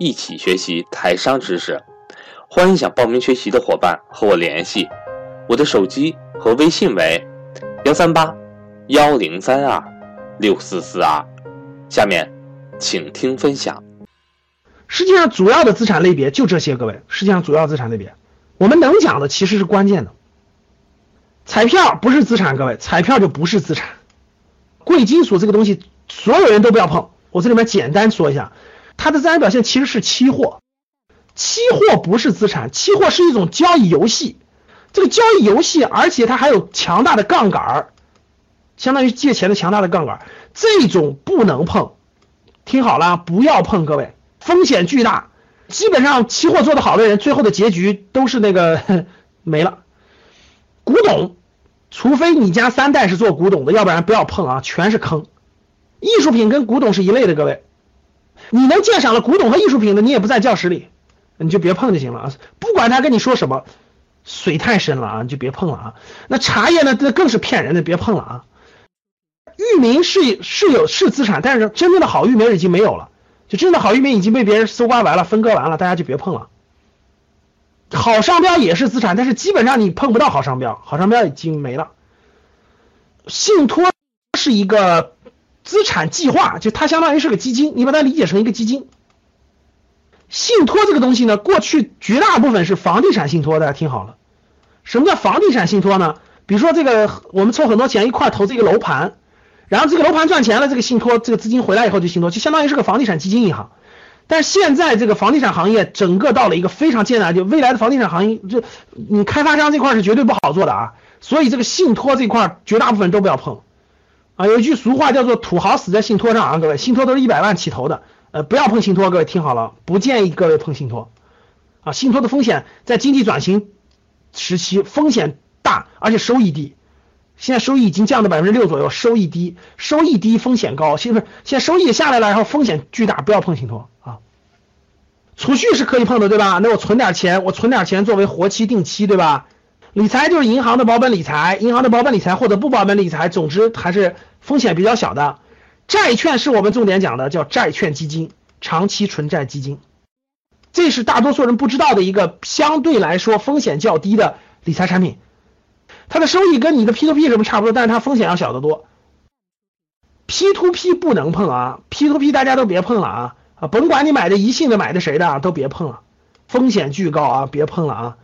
一起学习台商知识，欢迎想报名学习的伙伴和我联系，我的手机和微信为幺三八幺零三二六四四二。下面，请听分享。实际上，主要的资产类别就这些，各位。实际上，主要资产类别，我们能讲的其实是关键的。彩票不是资产，各位，彩票就不是资产。贵金属这个东西，所有人都不要碰。我这里面简单说一下。它的自然表现其实是期货，期货不是资产，期货是一种交易游戏。这个交易游戏，而且它还有强大的杠杆儿，相当于借钱的强大的杠杆儿，这种不能碰。听好了，不要碰，各位，风险巨大。基本上期货做的好的人，最后的结局都是那个 没了。古董，除非你家三代是做古董的，要不然不要碰啊，全是坑。艺术品跟古董是一类的，各位。你能鉴赏了古董和艺术品的，你也不在教室里，你就别碰就行了啊！不管他跟你说什么，水太深了啊，你就别碰了啊！那茶叶呢，这更是骗人的，别碰了啊！域名是是有是资产，但是真正的好域名已经没有了，就真正的好域名已经被别人搜刮完了，分割完了，大家就别碰了。好商标也是资产，但是基本上你碰不到好商标，好商标已经没了。信托是一个。资产计划就它相当于是个基金，你把它理解成一个基金。信托这个东西呢，过去绝大部分是房地产信托，大家听好了。什么叫房地产信托呢？比如说这个，我们凑很多钱一块投资一个楼盘，然后这个楼盘赚钱了，这个信托这个资金回来以后就信托，就相当于是个房地产基金银行。但是现在这个房地产行业整个到了一个非常艰难，就未来的房地产行业，就你开发商这块是绝对不好做的啊。所以这个信托这块绝大部分都不要碰。啊，有一句俗话叫做“土豪死在信托上”啊，各位，信托都是一百万起投的，呃，不要碰信托，各位听好了，不建议各位碰信托。啊，信托的风险在经济转型时期风险大，而且收益低。现在收益已经降到百分之六左右，收益低，收益低，风险高，现在现在收益也下来了，然后风险巨大，不要碰信托啊。储蓄是可以碰的，对吧？那我存点钱，我存点钱作为活期定期，对吧？理财就是银行的保本理财，银行的保本理财或者不保本理财，总之还是风险比较小的。债券是我们重点讲的，叫债券基金、长期纯债基金，这是大多数人不知道的一个相对来说风险较低的理财产品。它的收益跟你的 P to P 什么差不多，但是它风险要小得多。P to P 不能碰啊，P to P 大家都别碰了啊啊，甭管你买的宜信的买的谁的都别碰了，风险巨高啊，别碰了啊。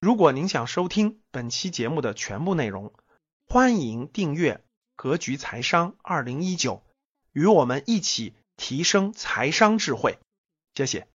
如果您想收听本期节目的全部内容，欢迎订阅《格局财商二零一九》，与我们一起提升财商智慧。谢谢。